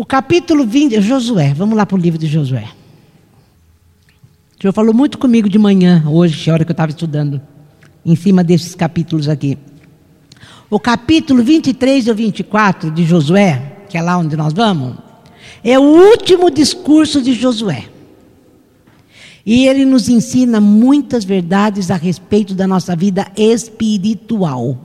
O capítulo 20, Josué, vamos lá para o livro de Josué. O Senhor falou muito comigo de manhã, hoje, a hora que eu estava estudando, em cima desses capítulos aqui. O capítulo 23 ou 24 de Josué, que é lá onde nós vamos, é o último discurso de Josué. E ele nos ensina muitas verdades a respeito da nossa vida espiritual.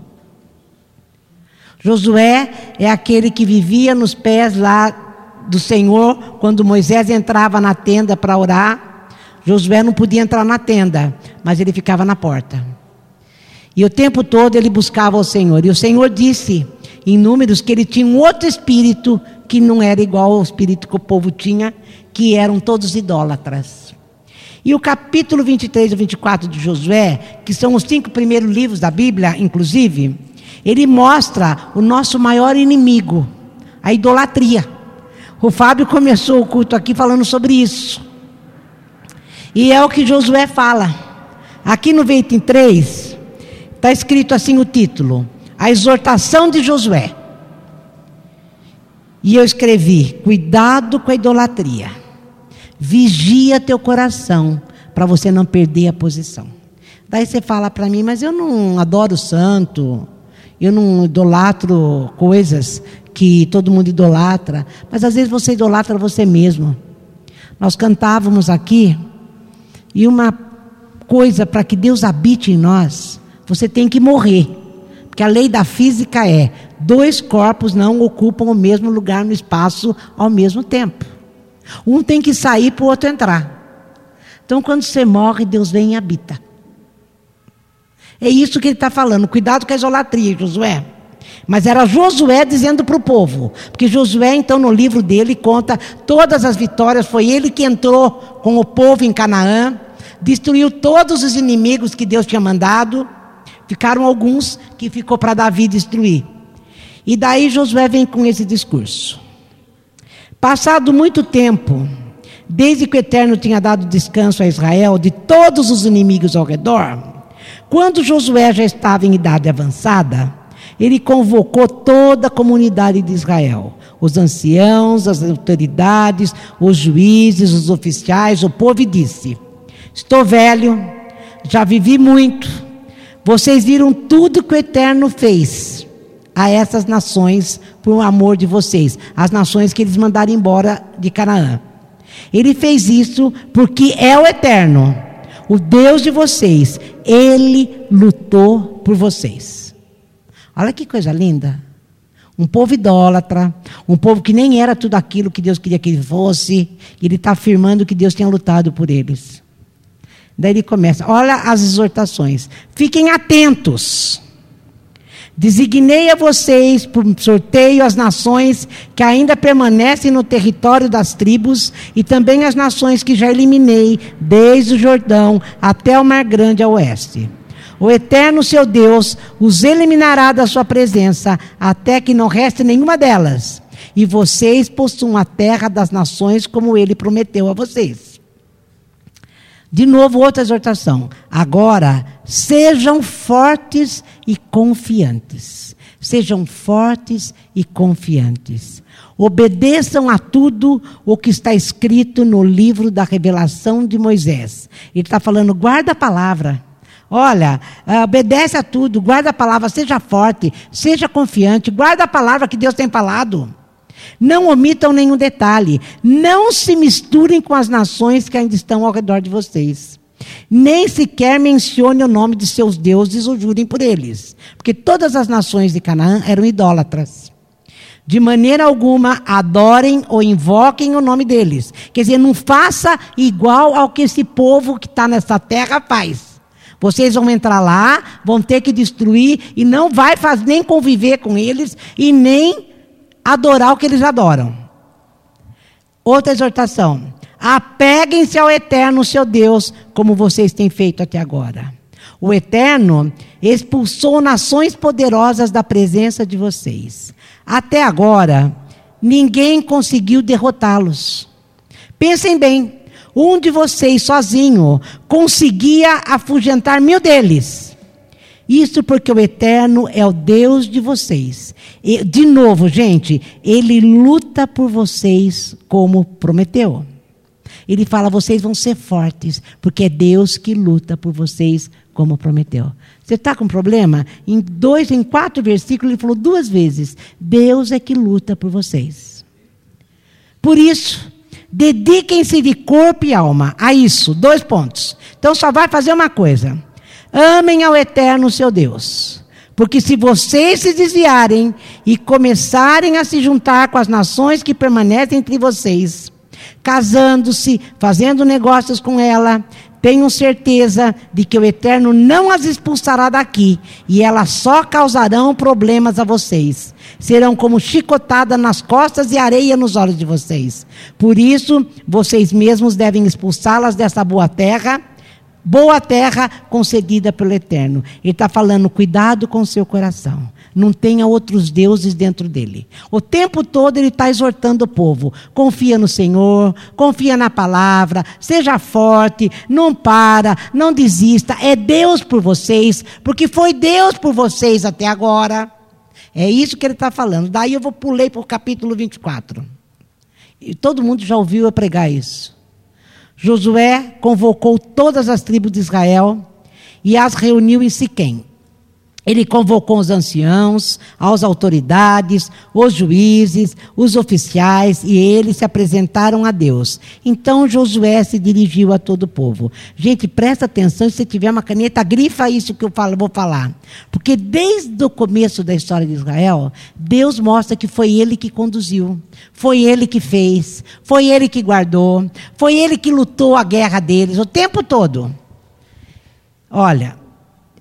Josué é aquele que vivia nos pés lá do Senhor quando Moisés entrava na tenda para orar. Josué não podia entrar na tenda, mas ele ficava na porta. E o tempo todo ele buscava o Senhor. E o Senhor disse em Números que ele tinha um outro espírito que não era igual ao espírito que o povo tinha, que eram todos idólatras. E o capítulo 23 e 24 de Josué, que são os cinco primeiros livros da Bíblia, inclusive, ele mostra o nosso maior inimigo, a idolatria. O Fábio começou o culto aqui falando sobre isso. E é o que Josué fala. Aqui no 23, está escrito assim o título: A exortação de Josué. E eu escrevi: Cuidado com a idolatria. Vigia teu coração para você não perder a posição. Daí você fala para mim, mas eu não adoro santo, eu não idolatro coisas que todo mundo idolatra, mas às vezes você idolatra você mesmo. Nós cantávamos aqui, e uma coisa para que Deus habite em nós, você tem que morrer. Porque a lei da física é: dois corpos não ocupam o mesmo lugar no espaço ao mesmo tempo. Um tem que sair para o outro entrar. Então, quando você morre, Deus vem e habita. É isso que ele está falando. Cuidado com a idolatria, Josué. Mas era Josué dizendo para o povo. Porque Josué, então, no livro dele, conta todas as vitórias. Foi ele que entrou com o povo em Canaã, destruiu todos os inimigos que Deus tinha mandado. Ficaram alguns que ficou para Davi destruir. E daí Josué vem com esse discurso. Passado muito tempo, desde que o Eterno tinha dado descanso a Israel de todos os inimigos ao redor, quando Josué já estava em idade avançada, ele convocou toda a comunidade de Israel, os anciãos, as autoridades, os juízes, os oficiais, o povo, e disse: Estou velho, já vivi muito, vocês viram tudo que o Eterno fez a essas nações por amor de vocês, as nações que eles mandaram embora de Canaã. Ele fez isso porque é o Eterno, o Deus de vocês. Ele lutou por vocês. Olha que coisa linda. Um povo idólatra, um povo que nem era tudo aquilo que Deus queria que ele fosse, ele está afirmando que Deus tinha lutado por eles. Daí ele começa, olha as exortações. Fiquem atentos. Designei a vocês por sorteio as nações que ainda permanecem no território das tribos e também as nações que já eliminei, desde o Jordão até o Mar Grande a oeste. O eterno seu Deus os eliminará da sua presença, até que não reste nenhuma delas. E vocês possuam a terra das nações, como ele prometeu a vocês. De novo, outra exortação. Agora, sejam fortes e confiantes. Sejam fortes e confiantes. Obedeçam a tudo o que está escrito no livro da revelação de Moisés. Ele está falando, guarda a palavra. Olha, obedece a tudo, guarda a palavra, seja forte, seja confiante, guarda a palavra que Deus tem falado. Não omitam nenhum detalhe. Não se misturem com as nações que ainda estão ao redor de vocês. Nem sequer mencione o nome de seus deuses ou jurem por eles. Porque todas as nações de Canaã eram idólatras. De maneira alguma adorem ou invoquem o nome deles. Quer dizer, não faça igual ao que esse povo que está nessa terra faz. Vocês vão entrar lá, vão ter que destruir e não vai fazer, nem conviver com eles e nem adorar o que eles adoram. Outra exortação: apeguem-se ao eterno seu Deus, como vocês têm feito até agora. O eterno expulsou nações poderosas da presença de vocês. Até agora, ninguém conseguiu derrotá-los. Pensem bem: um de vocês sozinho conseguia afugentar mil deles. Isso porque o Eterno é o Deus de vocês. E, de novo, gente, ele luta por vocês como prometeu. Ele fala: vocês vão ser fortes, porque é Deus que luta por vocês como prometeu. Você está com problema? Em dois, em quatro versículos, ele falou duas vezes: Deus é que luta por vocês. Por isso, dediquem-se de corpo e alma a isso. Dois pontos. Então só vai fazer uma coisa Amem ao eterno seu Deus. Porque se vocês se desviarem e começarem a se juntar com as nações que permanecem entre vocês, casando-se, fazendo negócios com ela, tenham certeza de que o Eterno não as expulsará daqui e elas só causarão problemas a vocês. Serão como chicotada nas costas e areia nos olhos de vocês. Por isso, vocês mesmos devem expulsá-las dessa boa terra boa terra concedida pelo Eterno. Ele está falando, cuidado com o seu coração. Não tenha outros deuses dentro dele. O tempo todo ele está exortando o povo. Confia no Senhor, confia na palavra, seja forte, não para, não desista. É Deus por vocês, porque foi Deus por vocês até agora. É isso que ele está falando. Daí eu vou pulei para o capítulo 24. E todo mundo já ouviu eu pregar isso. Josué convocou todas as tribos de Israel e as reuniu em Siquém. Ele convocou os anciãos, as autoridades, os juízes, os oficiais, e eles se apresentaram a Deus. Então Josué se dirigiu a todo o povo. Gente, presta atenção, se você tiver uma caneta, grifa isso que eu falo, vou falar. Porque desde o começo da história de Israel, Deus mostra que foi ele que conduziu, foi ele que fez, foi ele que guardou, foi ele que lutou a guerra deles o tempo todo. Olha,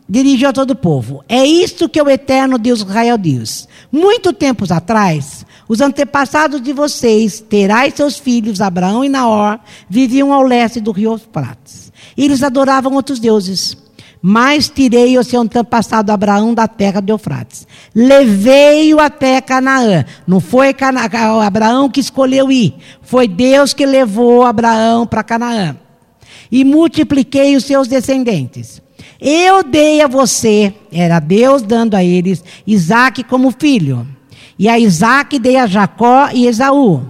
dirigiu a todo o povo. É isto que o eterno Deus Israel diz. Muito tempos atrás, os antepassados de vocês, Terai e seus filhos, Abraão e Naor, viviam ao leste do rio Eufrates. Eles adoravam outros deuses. Mas tirei o seu antepassado Abraão da terra de Eufrates. Levei-o até Canaã. Não foi Abraão que escolheu ir. Foi Deus que levou Abraão para Canaã. E multipliquei os seus descendentes. Eu dei a você, era Deus dando a eles, Isaac como filho. E a Isaac dei a Jacó e Esaú.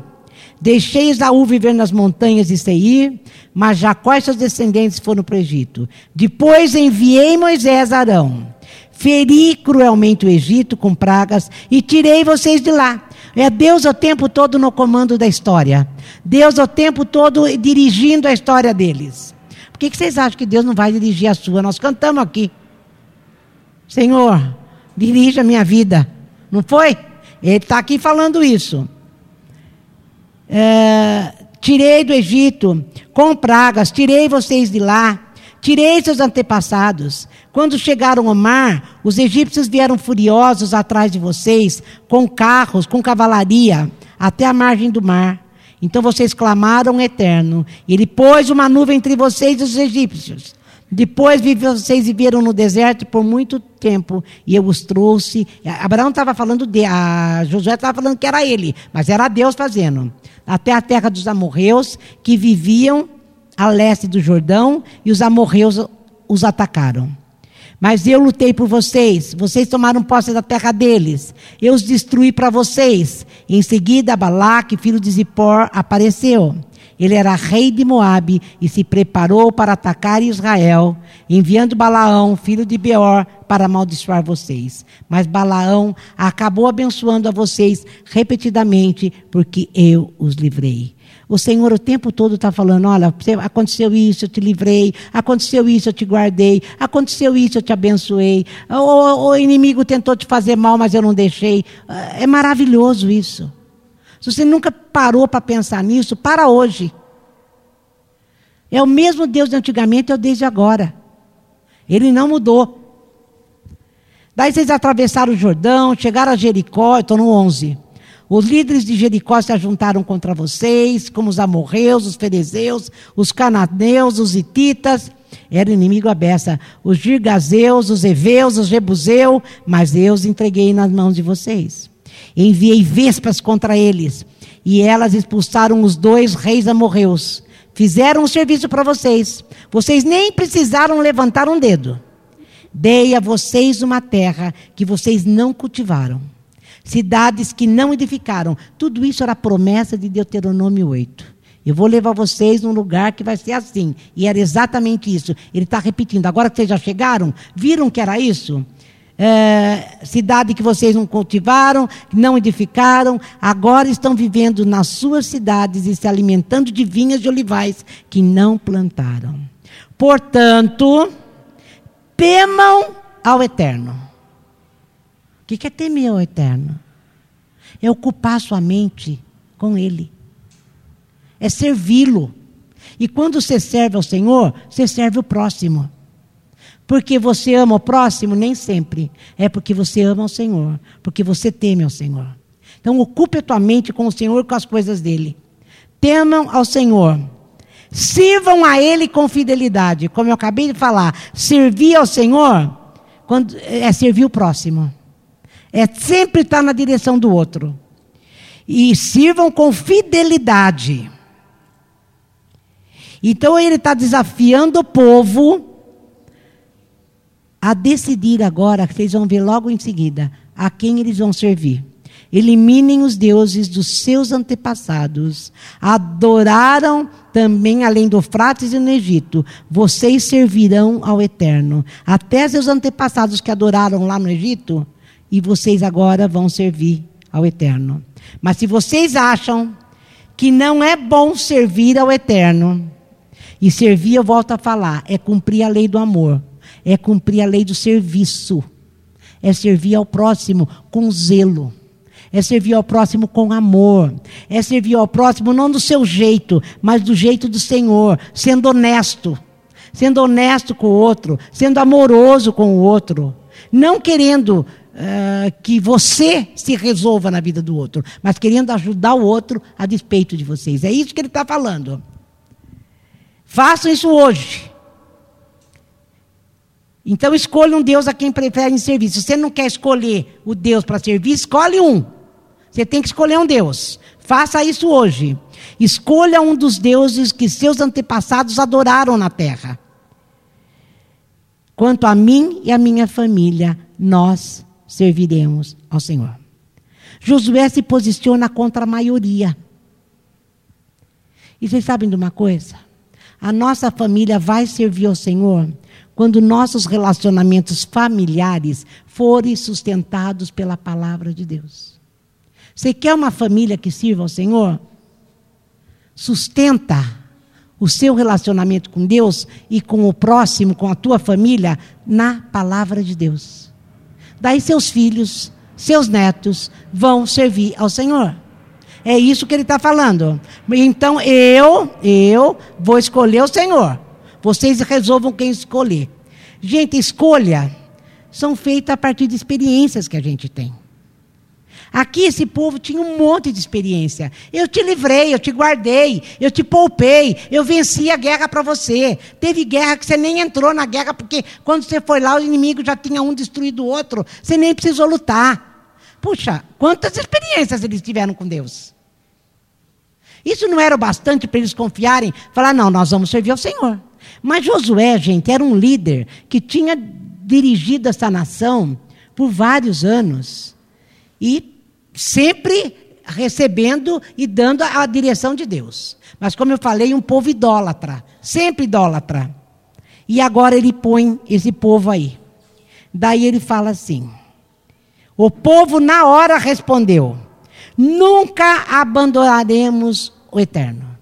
Deixei Esaú viver nas montanhas de Seir, mas Jacó e seus descendentes foram para o Egito. Depois enviei Moisés a Arão. Feri cruelmente o Egito com pragas e tirei vocês de lá. É Deus o tempo todo no comando da história. Deus o tempo todo dirigindo a história deles. Que, que vocês acham que Deus não vai dirigir a sua? Nós cantamos aqui. Senhor, dirija a minha vida. Não foi? Ele está aqui falando isso. É, tirei do Egito com pragas, tirei vocês de lá, tirei seus antepassados. Quando chegaram ao mar, os egípcios vieram furiosos atrás de vocês, com carros, com cavalaria, até a margem do mar. Então vocês clamaram eterno, e ele pôs uma nuvem entre vocês e os egípcios. Depois vocês viveram no deserto por muito tempo e eu os trouxe. Abraão estava falando de, a Josué estava falando que era ele, mas era Deus fazendo. Até a terra dos amorreus que viviam a leste do Jordão e os amorreus os atacaram. Mas eu lutei por vocês, vocês tomaram posse da terra deles, eu os destruí para vocês. Em seguida, Balaque, filho de Zippor, apareceu. Ele era rei de Moabe e se preparou para atacar Israel, enviando Balaão, filho de Beor, para amaldiçoar vocês. Mas Balaão acabou abençoando a vocês repetidamente, porque eu os livrei. O Senhor o tempo todo está falando: olha, aconteceu isso, eu te livrei, aconteceu isso, eu te guardei, aconteceu isso, eu te abençoei. O, o inimigo tentou te fazer mal, mas eu não deixei. É maravilhoso isso. Se você nunca parou para pensar nisso, para hoje. É o mesmo Deus de antigamente, é o Deus de agora. Ele não mudou. Daí vocês atravessaram o Jordão, chegaram a Jericó, estou no 11. Os líderes de Jericó se ajuntaram contra vocês, como os amorreus, os ferezeus, os cananeus, os hititas. Era inimigo a beça. Os girgazeus, os heveus, os jebuseus, mas eu os entreguei nas mãos de vocês. Enviei vespas contra eles, e elas expulsaram os dois reis amorreus. Fizeram um serviço para vocês. Vocês nem precisaram levantar um dedo. Dei a vocês uma terra que vocês não cultivaram, cidades que não edificaram. Tudo isso era promessa de Deuteronômio 8. Eu vou levar vocês num lugar que vai ser assim. E era exatamente isso. Ele está repetindo. Agora que vocês já chegaram, viram que era isso? É, cidade que vocês não cultivaram, não edificaram, agora estão vivendo nas suas cidades e se alimentando de vinhas de olivais que não plantaram. Portanto, temam ao Eterno. O que é temer ao Eterno? É ocupar sua mente com Ele é servi-lo. E quando você serve ao Senhor, você serve o próximo. Porque você ama o próximo? Nem sempre. É porque você ama o Senhor. Porque você teme ao Senhor. Então, ocupe a tua mente com o Senhor e com as coisas dele. Temam ao Senhor. Sirvam a Ele com fidelidade. Como eu acabei de falar, servir ao Senhor quando, é servir o próximo. É sempre estar na direção do outro. E sirvam com fidelidade. Então ele está desafiando o povo a decidir agora, vocês vão ver logo em seguida, a quem eles vão servir. Eliminem os deuses dos seus antepassados. Adoraram também além do Frates e no Egito. Vocês servirão ao Eterno. Até seus antepassados que adoraram lá no Egito, e vocês agora vão servir ao Eterno. Mas se vocês acham que não é bom servir ao Eterno, e servir, eu volto a falar, é cumprir a lei do amor, é cumprir a lei do serviço, é servir ao próximo com zelo, é servir ao próximo com amor, é servir ao próximo não do seu jeito, mas do jeito do Senhor, sendo honesto, sendo honesto com o outro, sendo amoroso com o outro, não querendo uh, que você se resolva na vida do outro, mas querendo ajudar o outro a despeito de vocês. É isso que ele está falando. Façam isso hoje. Então escolha um Deus a quem preferem servir. Se você não quer escolher o Deus para servir, escolhe um. Você tem que escolher um Deus. Faça isso hoje. Escolha um dos deuses que seus antepassados adoraram na terra. Quanto a mim e a minha família, nós serviremos ao Senhor. Josué se posiciona contra a maioria. E vocês sabem de uma coisa? A nossa família vai servir ao Senhor quando nossos relacionamentos familiares forem sustentados pela palavra de Deus. Você quer uma família que sirva ao Senhor? Sustenta o seu relacionamento com Deus e com o próximo, com a tua família, na palavra de Deus. Daí seus filhos, seus netos vão servir ao Senhor. É isso que ele está falando. Então eu, eu vou escolher o Senhor. Vocês resolvam quem escolher. Gente, escolha são feitas a partir de experiências que a gente tem. Aqui esse povo tinha um monte de experiência. Eu te livrei, eu te guardei, eu te poupei, eu venci a guerra para você. Teve guerra que você nem entrou na guerra, porque quando você foi lá, o inimigo já tinha um destruído o outro, você nem precisou lutar. Puxa, quantas experiências eles tiveram com Deus. Isso não era o bastante para eles confiarem, falar, não, nós vamos servir ao Senhor. Mas Josué, gente, era um líder que tinha dirigido essa nação por vários anos. E sempre recebendo e dando a direção de Deus. Mas, como eu falei, um povo idólatra, sempre idólatra. E agora ele põe esse povo aí. Daí ele fala assim: o povo na hora respondeu: Nunca abandonaremos o eterno.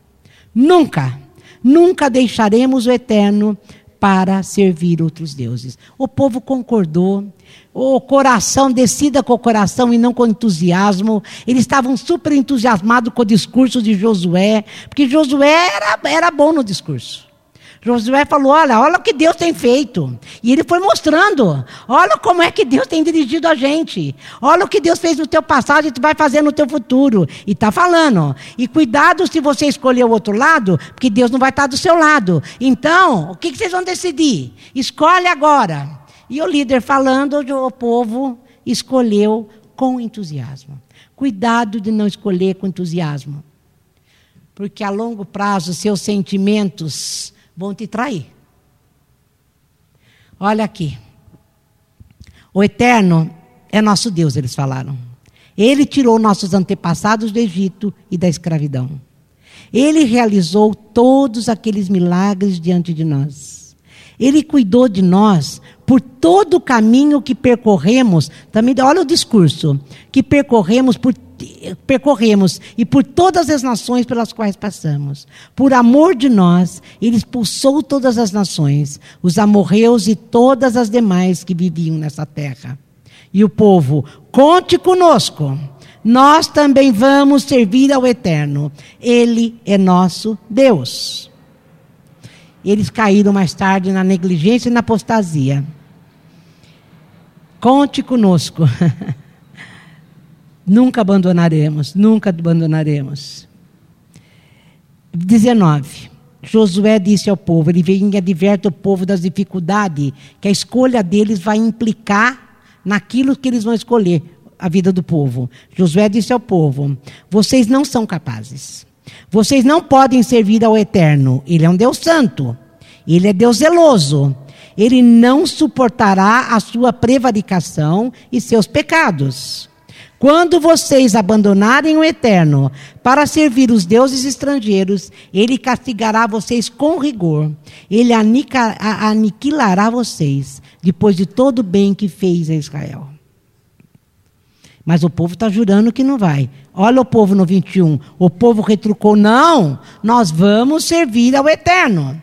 Nunca, nunca deixaremos o eterno para servir outros deuses. O povo concordou, o coração, decida com o coração e não com entusiasmo. Eles estavam super entusiasmados com o discurso de Josué, porque Josué era, era bom no discurso. Josué falou: Olha, olha o que Deus tem feito. E ele foi mostrando: Olha como é que Deus tem dirigido a gente. Olha o que Deus fez no teu passado e tu vai fazer no teu futuro. E está falando. E cuidado se você escolher o outro lado, porque Deus não vai estar do seu lado. Então, o que, que vocês vão decidir? Escolhe agora. E o líder falando, o povo escolheu com entusiasmo. Cuidado de não escolher com entusiasmo. Porque a longo prazo, seus sentimentos vão te trair. Olha aqui. O Eterno é nosso Deus, eles falaram. Ele tirou nossos antepassados do Egito e da escravidão. Ele realizou todos aqueles milagres diante de nós. Ele cuidou de nós por todo o caminho que percorremos. Também, olha o discurso que percorremos por percorremos e por todas as nações pelas quais passamos. Por amor de nós, ele expulsou todas as nações, os amorreus e todas as demais que viviam nessa terra. E o povo, conte conosco. Nós também vamos servir ao Eterno. Ele é nosso Deus. Eles caíram mais tarde na negligência e na apostasia. Conte conosco. nunca abandonaremos, nunca abandonaremos. 19. Josué disse ao povo, ele vem e adverte o povo das dificuldades que a escolha deles vai implicar naquilo que eles vão escolher, a vida do povo. Josué disse ao povo: Vocês não são capazes. Vocês não podem servir ao Eterno. Ele é um Deus santo. Ele é Deus zeloso. Ele não suportará a sua prevaricação e seus pecados. Quando vocês abandonarem o Eterno para servir os deuses estrangeiros, ele castigará vocês com rigor. Ele aniquilará vocês depois de todo o bem que fez a Israel. Mas o povo está jurando que não vai. Olha o povo no 21. O povo retrucou: não, nós vamos servir ao Eterno.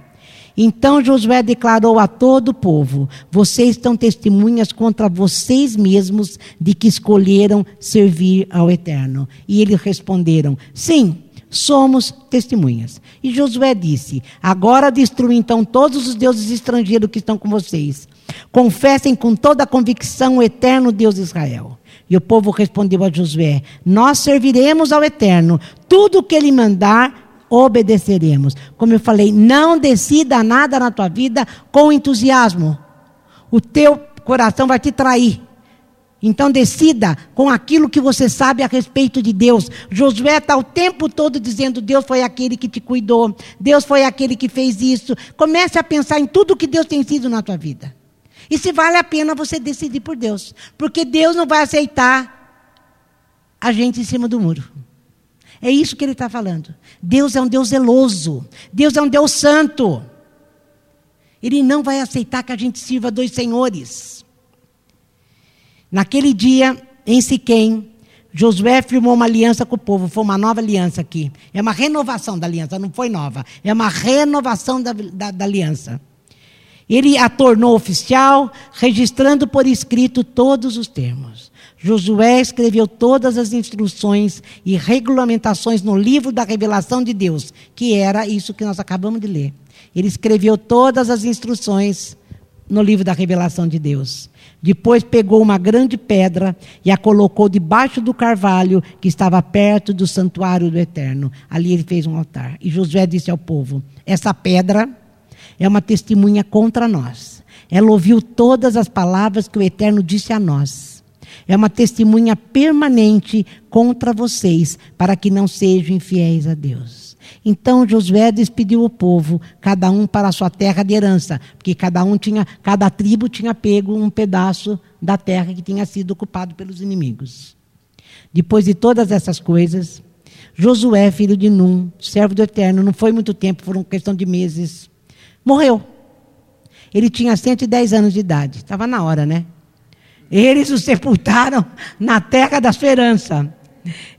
Então Josué declarou a todo o povo: Vocês estão testemunhas contra vocês mesmos de que escolheram servir ao Eterno. E eles responderam: Sim, somos testemunhas. E Josué disse: Agora destrua então todos os deuses estrangeiros que estão com vocês. Confessem com toda a convicção o eterno Deus de Israel. E o povo respondeu a Josué: Nós serviremos ao eterno, tudo o que ele mandar, obedeceremos. Como eu falei, não decida nada na tua vida com entusiasmo. O teu coração vai te trair. Então decida com aquilo que você sabe a respeito de Deus. Josué está o tempo todo dizendo: Deus foi aquele que te cuidou, Deus foi aquele que fez isso. Comece a pensar em tudo que Deus tem sido na tua vida. E se vale a pena você decidir por Deus. Porque Deus não vai aceitar a gente em cima do muro. É isso que ele está falando. Deus é um Deus zeloso. Deus é um Deus santo. Ele não vai aceitar que a gente sirva dois senhores. Naquele dia, em Siquém, Josué firmou uma aliança com o povo. Foi uma nova aliança aqui. É uma renovação da aliança, não foi nova. É uma renovação da, da, da aliança. Ele a tornou oficial, registrando por escrito todos os termos. Josué escreveu todas as instruções e regulamentações no livro da revelação de Deus, que era isso que nós acabamos de ler. Ele escreveu todas as instruções no livro da revelação de Deus. Depois pegou uma grande pedra e a colocou debaixo do carvalho que estava perto do santuário do Eterno. Ali ele fez um altar. E Josué disse ao povo: Essa pedra é uma testemunha contra nós. Ela ouviu todas as palavras que o Eterno disse a nós. É uma testemunha permanente contra vocês, para que não sejam infiéis a Deus. Então Josué despediu o povo, cada um para a sua terra de herança, porque cada um tinha, cada tribo tinha pego um pedaço da terra que tinha sido ocupado pelos inimigos. Depois de todas essas coisas, Josué, filho de Num, servo do Eterno, não foi muito tempo, foram questão de meses, Morreu. Ele tinha 110 anos de idade. Estava na hora, né? Eles o sepultaram na terra da esperança.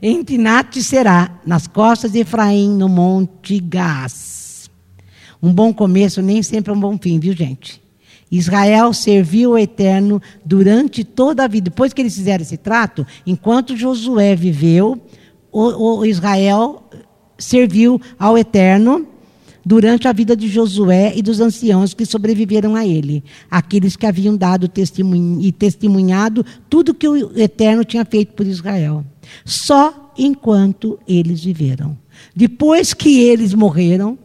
Em Tinate será, nas costas de Efraim, no monte Gás. Um bom começo nem sempre é um bom fim, viu, gente? Israel serviu o Eterno durante toda a vida. Depois que eles fizeram esse trato, enquanto Josué viveu, o, o Israel serviu ao Eterno durante a vida de Josué e dos anciãos que sobreviveram a ele, aqueles que haviam dado testemunho e testemunhado tudo que o Eterno tinha feito por Israel. Só enquanto eles viveram. Depois que eles morreram,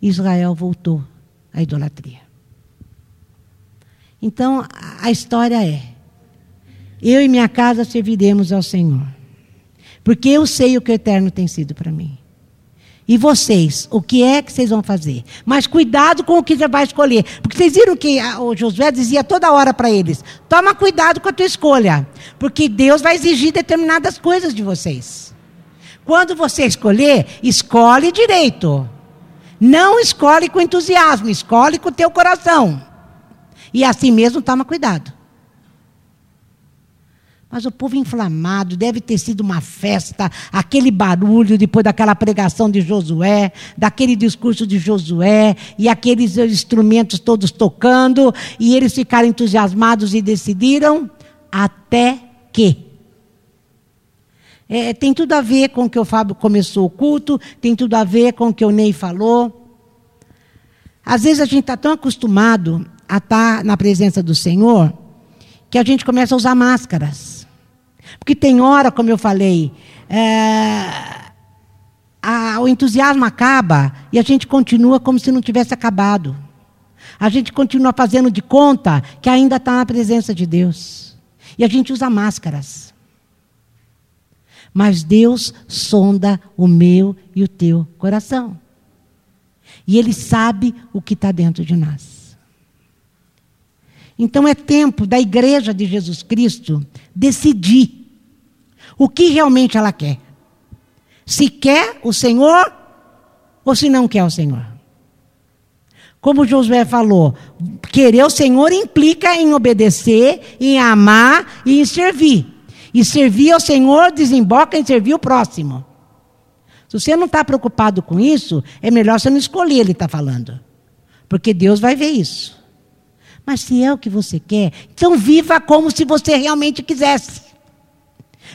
Israel voltou à idolatria. Então, a história é: eu e minha casa serviremos ao Senhor. Porque eu sei o que o Eterno tem sido para mim. E vocês, o que é que vocês vão fazer? Mas cuidado com o que você vai escolher. Porque vocês viram que o Josué dizia toda hora para eles: toma cuidado com a tua escolha. Porque Deus vai exigir determinadas coisas de vocês. Quando você escolher, escolhe direito. Não escolhe com entusiasmo, escolhe com o teu coração. E assim mesmo, toma cuidado. Mas o povo inflamado, deve ter sido uma festa, aquele barulho depois daquela pregação de Josué, daquele discurso de Josué, e aqueles instrumentos todos tocando, e eles ficaram entusiasmados e decidiram, até que. É, tem tudo a ver com o que o Fábio começou o culto, tem tudo a ver com o que o Ney falou. Às vezes a gente está tão acostumado a estar tá na presença do Senhor que a gente começa a usar máscaras. Porque tem hora, como eu falei, é, a, o entusiasmo acaba e a gente continua como se não tivesse acabado. A gente continua fazendo de conta que ainda está na presença de Deus. E a gente usa máscaras. Mas Deus sonda o meu e o teu coração. E Ele sabe o que está dentro de nós. Então é tempo da igreja de Jesus Cristo decidir o que realmente ela quer. Se quer o Senhor ou se não quer o Senhor. Como Josué falou, querer o Senhor implica em obedecer, em amar e em servir. E servir ao Senhor desemboca em servir o próximo. Se você não está preocupado com isso, é melhor você não escolher, ele está falando. Porque Deus vai ver isso. Mas se é o que você quer, então viva como se você realmente quisesse.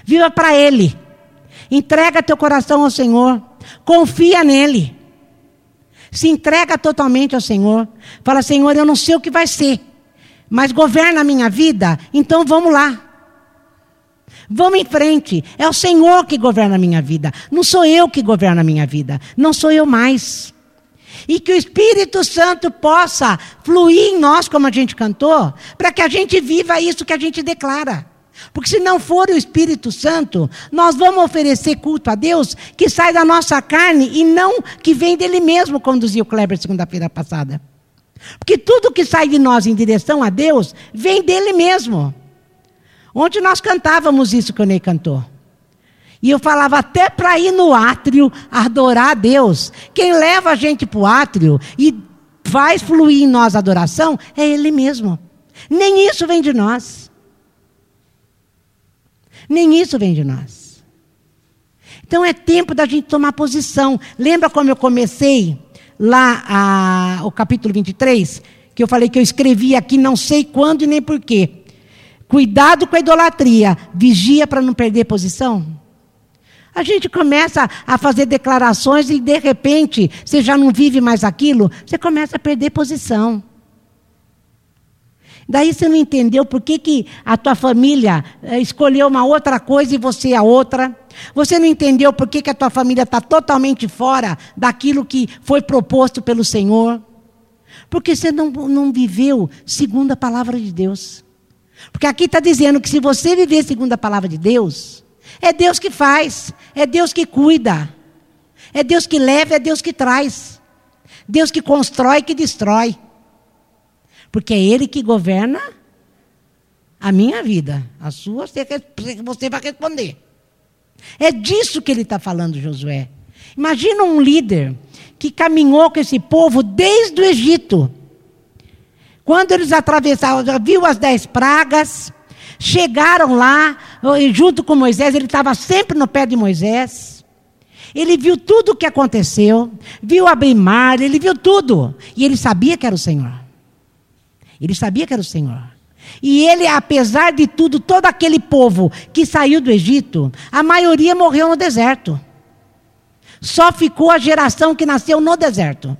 Viva para Ele. Entrega teu coração ao Senhor. Confia nele. Se entrega totalmente ao Senhor. Fala, Senhor, eu não sei o que vai ser, mas governa a minha vida, então vamos lá. Vamos em frente. É o Senhor que governa a minha vida. Não sou eu que governo a minha vida. Não sou eu mais. E que o Espírito Santo possa fluir em nós, como a gente cantou, para que a gente viva isso que a gente declara. Porque se não for o Espírito Santo, nós vamos oferecer culto a Deus que sai da nossa carne e não que vem dele mesmo, como dizia o Kleber segunda-feira passada. Porque tudo que sai de nós em direção a Deus vem dele mesmo. Ontem nós cantávamos isso que o Ney cantou. E eu falava até para ir no átrio adorar a Deus. Quem leva a gente para o átrio e faz fluir em nós a adoração é Ele mesmo. Nem isso vem de nós. Nem isso vem de nós. Então é tempo da gente tomar posição. Lembra como eu comecei lá a, o capítulo 23? Que eu falei que eu escrevi aqui não sei quando e nem porquê. Cuidado com a idolatria. Vigia para não perder posição. A gente começa a fazer declarações e de repente você já não vive mais aquilo, você começa a perder posição. Daí você não entendeu por que, que a tua família eh, escolheu uma outra coisa e você a outra. Você não entendeu por que, que a tua família está totalmente fora daquilo que foi proposto pelo Senhor. Porque você não, não viveu segundo a palavra de Deus. Porque aqui está dizendo que se você viver segundo a palavra de Deus, é Deus que faz, é Deus que cuida, é Deus que leva, é Deus que traz, Deus que constrói, que destrói. Porque é Ele que governa a minha vida. A sua, você vai responder. É disso que ele está falando, Josué. Imagina um líder que caminhou com esse povo desde o Egito. Quando eles atravessaram, já viu as dez pragas, chegaram lá, junto com Moisés, ele estava sempre no pé de Moisés. Ele viu tudo o que aconteceu, viu abrir mar, ele viu tudo. E ele sabia que era o Senhor. Ele sabia que era o Senhor. E ele, apesar de tudo, todo aquele povo que saiu do Egito, a maioria morreu no deserto. Só ficou a geração que nasceu no deserto,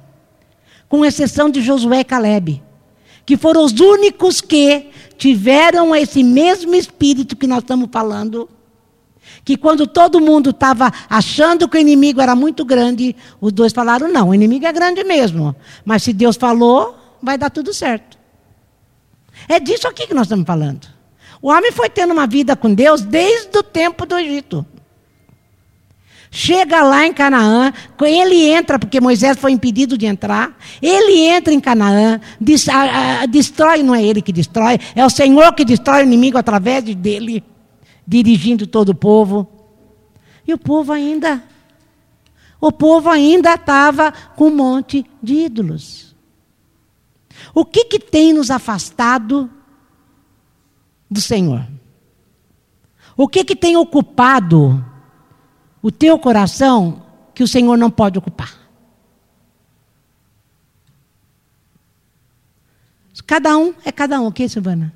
com exceção de Josué e Caleb, que foram os únicos que tiveram esse mesmo espírito que nós estamos falando. Que quando todo mundo estava achando que o inimigo era muito grande, os dois falaram: não, o inimigo é grande mesmo. Mas se Deus falou, vai dar tudo certo. É disso aqui que nós estamos falando. O homem foi tendo uma vida com Deus desde o tempo do Egito. Chega lá em Canaã, ele entra, porque Moisés foi impedido de entrar. Ele entra em Canaã, destrói, não é ele que destrói, é o Senhor que destrói o inimigo através dele, dirigindo todo o povo. E o povo ainda, o povo ainda estava com um monte de ídolos. O que, que tem nos afastado do Senhor? O que, que tem ocupado o teu coração que o Senhor não pode ocupar? Cada um é cada um, o que, Silvana?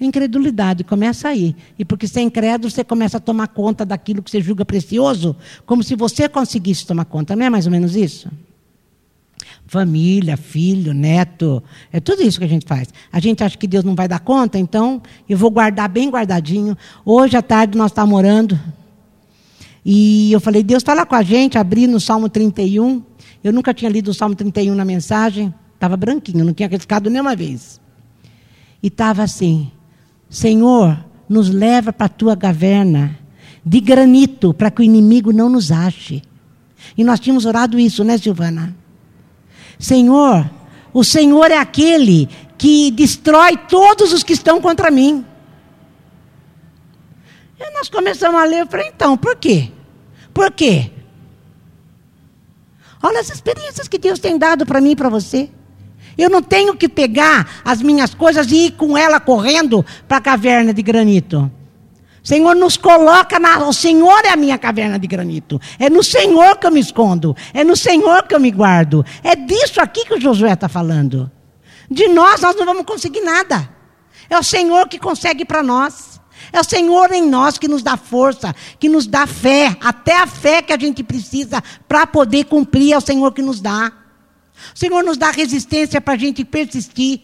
Incredulidade, começa aí. E porque você é incrédulo, você começa a tomar conta daquilo que você julga precioso, como se você conseguisse tomar conta. Não é mais ou menos isso? Família, filho, neto, é tudo isso que a gente faz. A gente acha que Deus não vai dar conta, então eu vou guardar bem guardadinho. Hoje à tarde nós estamos orando. E eu falei, Deus fala com a gente, abri no Salmo 31. Eu nunca tinha lido o Salmo 31 na mensagem, estava branquinho, não tinha riscado nenhuma vez. E estava assim: Senhor, nos leva para a tua caverna de granito, para que o inimigo não nos ache. E nós tínhamos orado isso, né, Silvana? Senhor, o Senhor é aquele que destrói todos os que estão contra mim. E nós começamos a ler, eu falei, então, por quê? Por quê? Olha as experiências que Deus tem dado para mim e para você. Eu não tenho que pegar as minhas coisas e ir com ela correndo para a caverna de granito. Senhor nos coloca na. O Senhor é a minha caverna de granito. É no Senhor que eu me escondo. É no Senhor que eu me guardo. É disso aqui que o Josué está falando. De nós, nós não vamos conseguir nada. É o Senhor que consegue para nós. É o Senhor em nós que nos dá força, que nos dá fé, até a fé que a gente precisa para poder cumprir, é o Senhor que nos dá. O Senhor nos dá resistência para a gente persistir.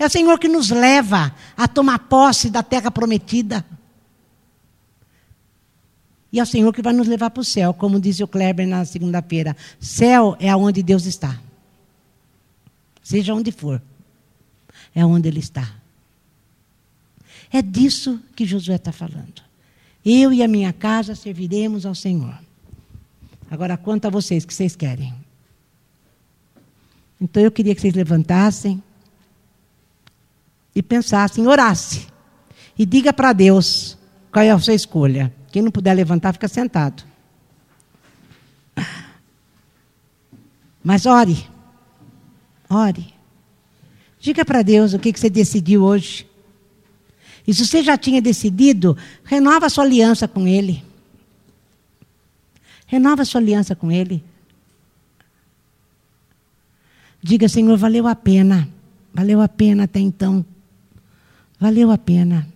É o Senhor que nos leva a tomar posse da terra prometida. E é o Senhor que vai nos levar para o céu, como disse o Kleber na segunda-feira. Céu é aonde Deus está. Seja onde for, é onde Ele está. É disso que Josué está falando. Eu e a minha casa serviremos ao Senhor. Agora, quanto a vocês, que vocês querem? Então eu queria que vocês levantassem e pensassem, orassem. E diga para Deus qual é a sua escolha. Quem não puder levantar, fica sentado. Mas ore. Ore. Diga para Deus o que, que você decidiu hoje. E se você já tinha decidido, renova a sua aliança com Ele. Renova a sua aliança com Ele. Diga, Senhor, valeu a pena. Valeu a pena até então. Valeu a pena.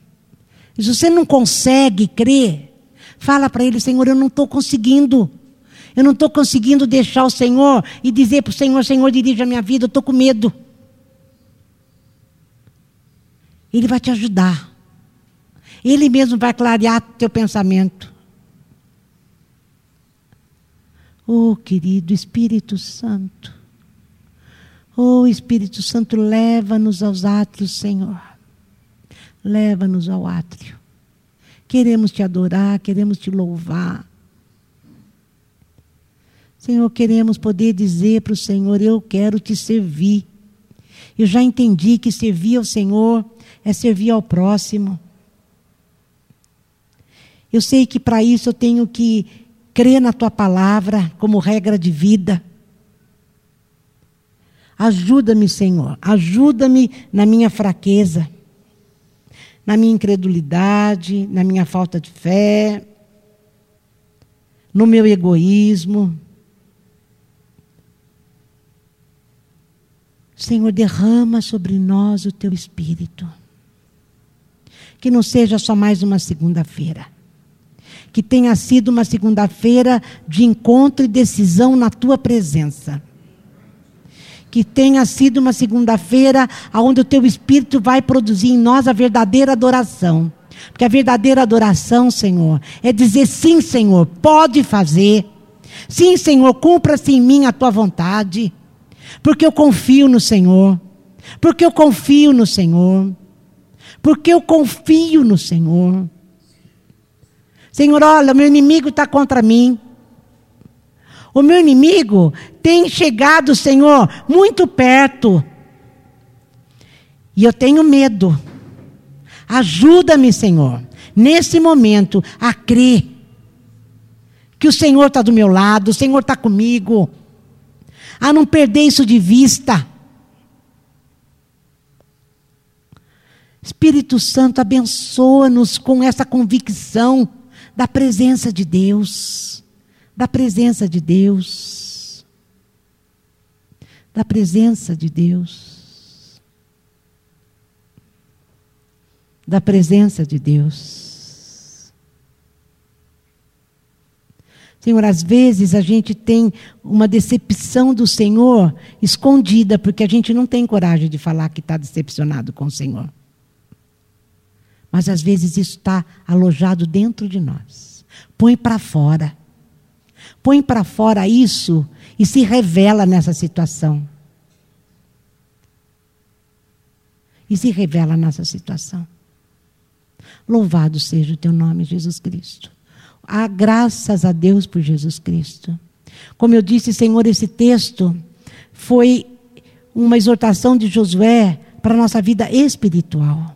E se você não consegue crer, fala para ele, Senhor, eu não estou conseguindo. Eu não estou conseguindo deixar o Senhor e dizer para o Senhor, Senhor, dirige a minha vida, eu estou com medo. Ele vai te ajudar. Ele mesmo vai clarear teu pensamento. Oh, querido Espírito Santo. Oh, Espírito Santo, leva-nos aos átrios, Senhor. Leva-nos ao átrio. Queremos te adorar, queremos te louvar. Senhor, queremos poder dizer para o Senhor: Eu quero te servir. Eu já entendi que servir ao Senhor é servir ao próximo. Eu sei que para isso eu tenho que crer na tua palavra como regra de vida. Ajuda-me, Senhor, ajuda-me na minha fraqueza, na minha incredulidade, na minha falta de fé, no meu egoísmo. Senhor, derrama sobre nós o teu espírito. Que não seja só mais uma segunda-feira. Que tenha sido uma segunda-feira de encontro e decisão na tua presença que tenha sido uma segunda-feira onde o teu Espírito vai produzir em nós a verdadeira adoração. Porque a verdadeira adoração, Senhor, é dizer sim, Senhor, pode fazer. Sim, Senhor, cumpra-se em mim a tua vontade. Porque eu confio no Senhor. Porque eu confio no Senhor. Porque eu confio no Senhor. Senhor, olha, meu inimigo está contra mim. O meu inimigo tem chegado, Senhor, muito perto. E eu tenho medo. Ajuda-me, Senhor, nesse momento, a crer que o Senhor está do meu lado, o Senhor está comigo, a não perder isso de vista. Espírito Santo, abençoa-nos com essa convicção da presença de Deus, da presença de Deus, da presença de Deus, da presença de Deus. Senhor, às vezes a gente tem uma decepção do Senhor escondida, porque a gente não tem coragem de falar que está decepcionado com o Senhor. Mas às vezes isso está alojado dentro de nós. Põe para fora. Põe para fora isso e se revela nessa situação. E se revela nessa situação. Louvado seja o teu nome, Jesus Cristo. Há graças a Deus por Jesus Cristo. Como eu disse, Senhor, esse texto foi uma exortação de Josué para a nossa vida espiritual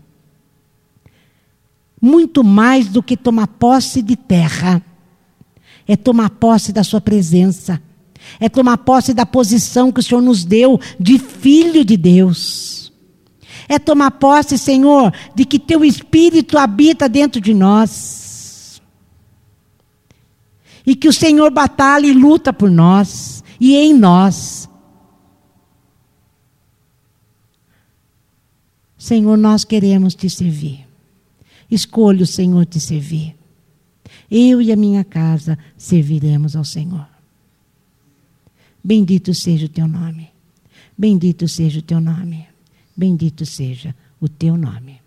muito mais do que tomar posse de terra. É tomar posse da Sua presença. É tomar posse da posição que o Senhor nos deu de filho de Deus. É tomar posse, Senhor, de que Teu Espírito habita dentro de nós. E que o Senhor batalha e luta por nós e em nós. Senhor, nós queremos te servir. Escolho, Senhor, te servir. Eu e a minha casa serviremos ao Senhor. Bendito seja o teu nome. Bendito seja o teu nome. Bendito seja o teu nome.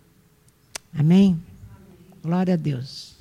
Amém? Glória a Deus.